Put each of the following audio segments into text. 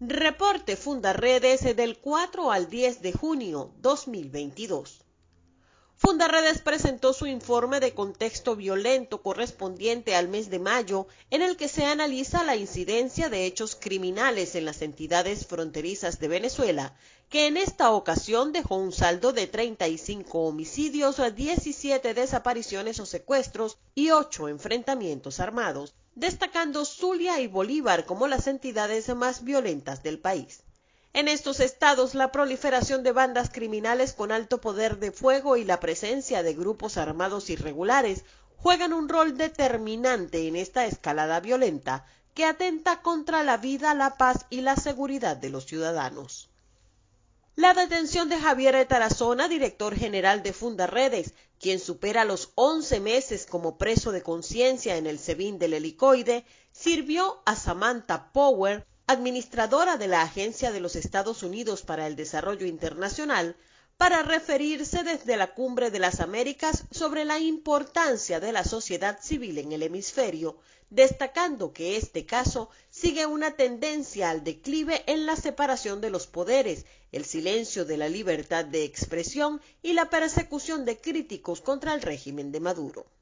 Reporte Fundaredes del 4 al 10 de junio 2022. Fundaredes presentó su informe de contexto violento correspondiente al mes de mayo, en el que se analiza la incidencia de hechos criminales en las entidades fronterizas de Venezuela, que en esta ocasión dejó un saldo de 35 homicidios, 17 desapariciones o secuestros y 8 enfrentamientos armados, destacando Zulia y Bolívar como las entidades más violentas del país. En estos estados, la proliferación de bandas criminales con alto poder de fuego y la presencia de grupos armados irregulares juegan un rol determinante en esta escalada violenta que atenta contra la vida, la paz y la seguridad de los ciudadanos. La detención de Javier Tarazona, director general de Fundaredes, quien supera los 11 meses como preso de conciencia en el SEBIN del helicoide, sirvió a Samantha Power administradora de la Agencia de los Estados Unidos para el Desarrollo Internacional, para referirse desde la Cumbre de las Américas sobre la importancia de la sociedad civil en el hemisferio, destacando que este caso sigue una tendencia al declive en la separación de los poderes, el silencio de la libertad de expresión y la persecución de críticos contra el régimen de Maduro.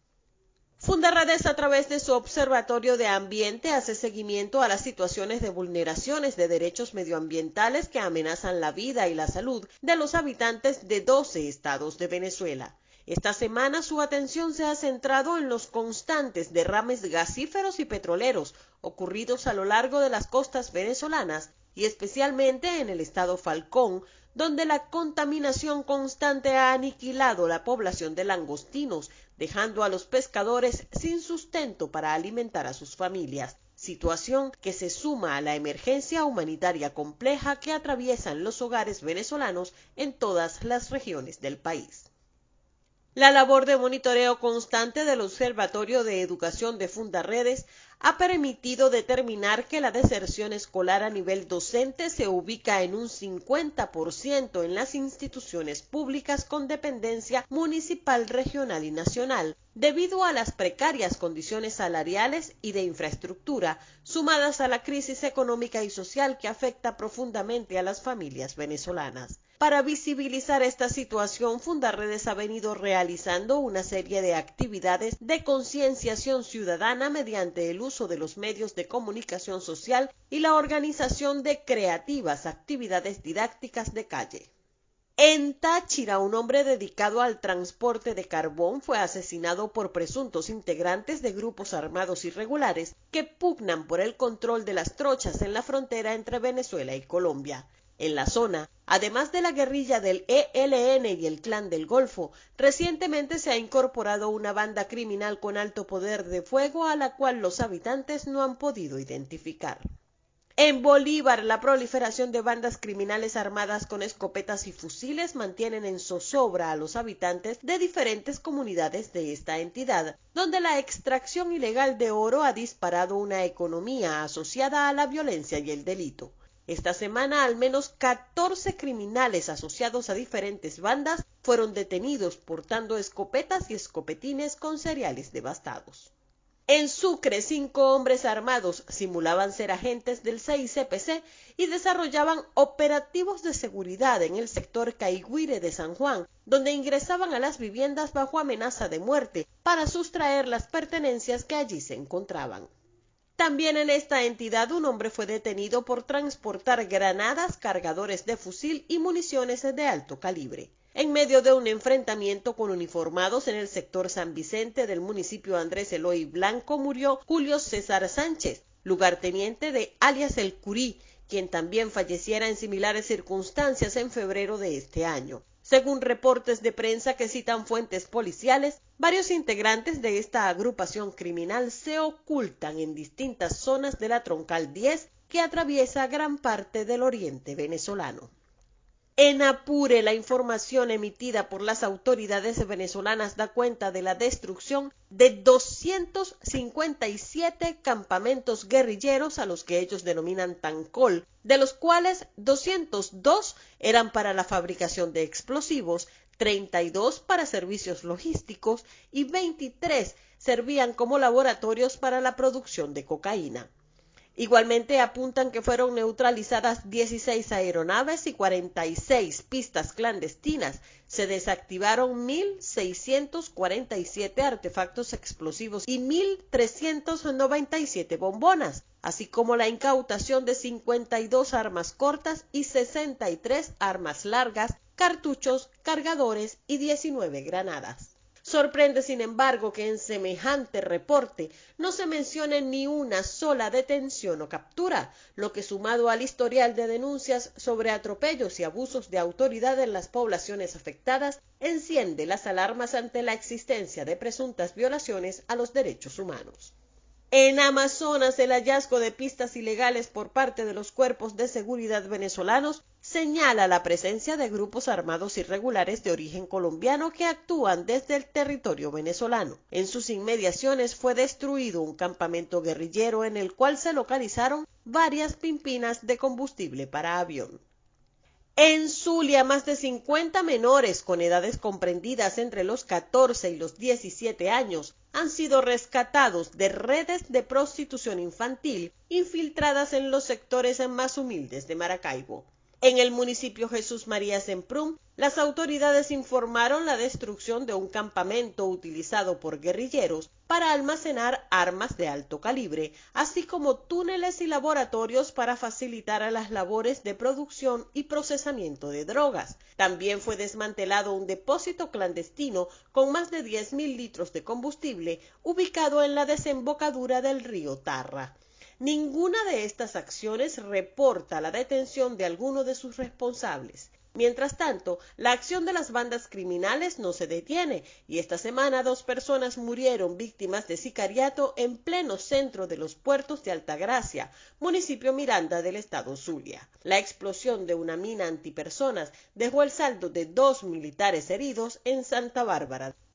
Fundarredes, a través de su Observatorio de Ambiente, hace seguimiento a las situaciones de vulneraciones de derechos medioambientales que amenazan la vida y la salud de los habitantes de 12 estados de Venezuela. Esta semana su atención se ha centrado en los constantes derrames gasíferos y petroleros ocurridos a lo largo de las costas venezolanas y especialmente en el estado Falcón, donde la contaminación constante ha aniquilado la población de langostinos, dejando a los pescadores sin sustento para alimentar a sus familias, situación que se suma a la emergencia humanitaria compleja que atraviesan los hogares venezolanos en todas las regiones del país. La labor de monitoreo constante del Observatorio de Educación de Fundaredes ha permitido determinar que la deserción escolar a nivel docente se ubica en un 50% en las instituciones públicas con dependencia municipal, regional y nacional, debido a las precarias condiciones salariales y de infraestructura, sumadas a la crisis económica y social que afecta profundamente a las familias venezolanas. Para visibilizar esta situación, Fundarredes ha venido realizando una serie de actividades de concienciación ciudadana mediante el uso de los medios de comunicación social y la organización de creativas actividades didácticas de calle. En Táchira, un hombre dedicado al transporte de carbón fue asesinado por presuntos integrantes de grupos armados irregulares que pugnan por el control de las trochas en la frontera entre Venezuela y Colombia. En la zona, además de la guerrilla del ELN y el Clan del Golfo, recientemente se ha incorporado una banda criminal con alto poder de fuego a la cual los habitantes no han podido identificar. En Bolívar, la proliferación de bandas criminales armadas con escopetas y fusiles mantienen en zozobra a los habitantes de diferentes comunidades de esta entidad, donde la extracción ilegal de oro ha disparado una economía asociada a la violencia y el delito. Esta semana al menos 14 criminales asociados a diferentes bandas fueron detenidos portando escopetas y escopetines con cereales devastados. En Sucre, cinco hombres armados simulaban ser agentes del CICPC y desarrollaban operativos de seguridad en el sector Caiguire de San Juan, donde ingresaban a las viviendas bajo amenaza de muerte para sustraer las pertenencias que allí se encontraban. También en esta entidad un hombre fue detenido por transportar granadas, cargadores de fusil y municiones de alto calibre. En medio de un enfrentamiento con uniformados en el sector San Vicente del municipio Andrés Eloy Blanco murió Julio César Sánchez, lugarteniente de alias El Curí, quien también falleciera en similares circunstancias en febrero de este año. Según reportes de prensa que citan fuentes policiales, varios integrantes de esta agrupación criminal se ocultan en distintas zonas de la Troncal 10 que atraviesa gran parte del oriente venezolano. En Apure, la información emitida por las autoridades venezolanas da cuenta de la destrucción de 257 campamentos guerrilleros a los que ellos denominan Tancol, de los cuales 202 eran para la fabricación de explosivos, 32 para servicios logísticos y 23 servían como laboratorios para la producción de cocaína. Igualmente apuntan que fueron neutralizadas 16 aeronaves y 46 pistas clandestinas. Se desactivaron 1.647 artefactos explosivos y 1.397 bombonas, así como la incautación de 52 armas cortas y 63 armas largas, cartuchos, cargadores y 19 granadas. Sorprende, sin embargo, que en semejante reporte no se mencione ni una sola detención o captura, lo que sumado al historial de denuncias sobre atropellos y abusos de autoridad en las poblaciones afectadas, enciende las alarmas ante la existencia de presuntas violaciones a los derechos humanos. En Amazonas, el hallazgo de pistas ilegales por parte de los cuerpos de seguridad venezolanos señala la presencia de grupos armados irregulares de origen colombiano que actúan desde el territorio venezolano. En sus inmediaciones fue destruido un campamento guerrillero en el cual se localizaron varias pimpinas de combustible para avión. En Zulia, más de 50 menores con edades comprendidas entre los 14 y los 17 años han sido rescatados de redes de prostitución infantil infiltradas en los sectores más humildes de Maracaibo. En el municipio Jesús María Semprún, las autoridades informaron la destrucción de un campamento utilizado por guerrilleros para almacenar armas de alto calibre, así como túneles y laboratorios para facilitar a las labores de producción y procesamiento de drogas. También fue desmantelado un depósito clandestino con más de 10.000 litros de combustible ubicado en la desembocadura del río Tarra. Ninguna de estas acciones reporta la detención de alguno de sus responsables. Mientras tanto, la acción de las bandas criminales no se detiene y esta semana dos personas murieron víctimas de sicariato en pleno centro de los puertos de Altagracia, municipio Miranda del estado Zulia. La explosión de una mina antipersonas dejó el saldo de dos militares heridos en Santa Bárbara.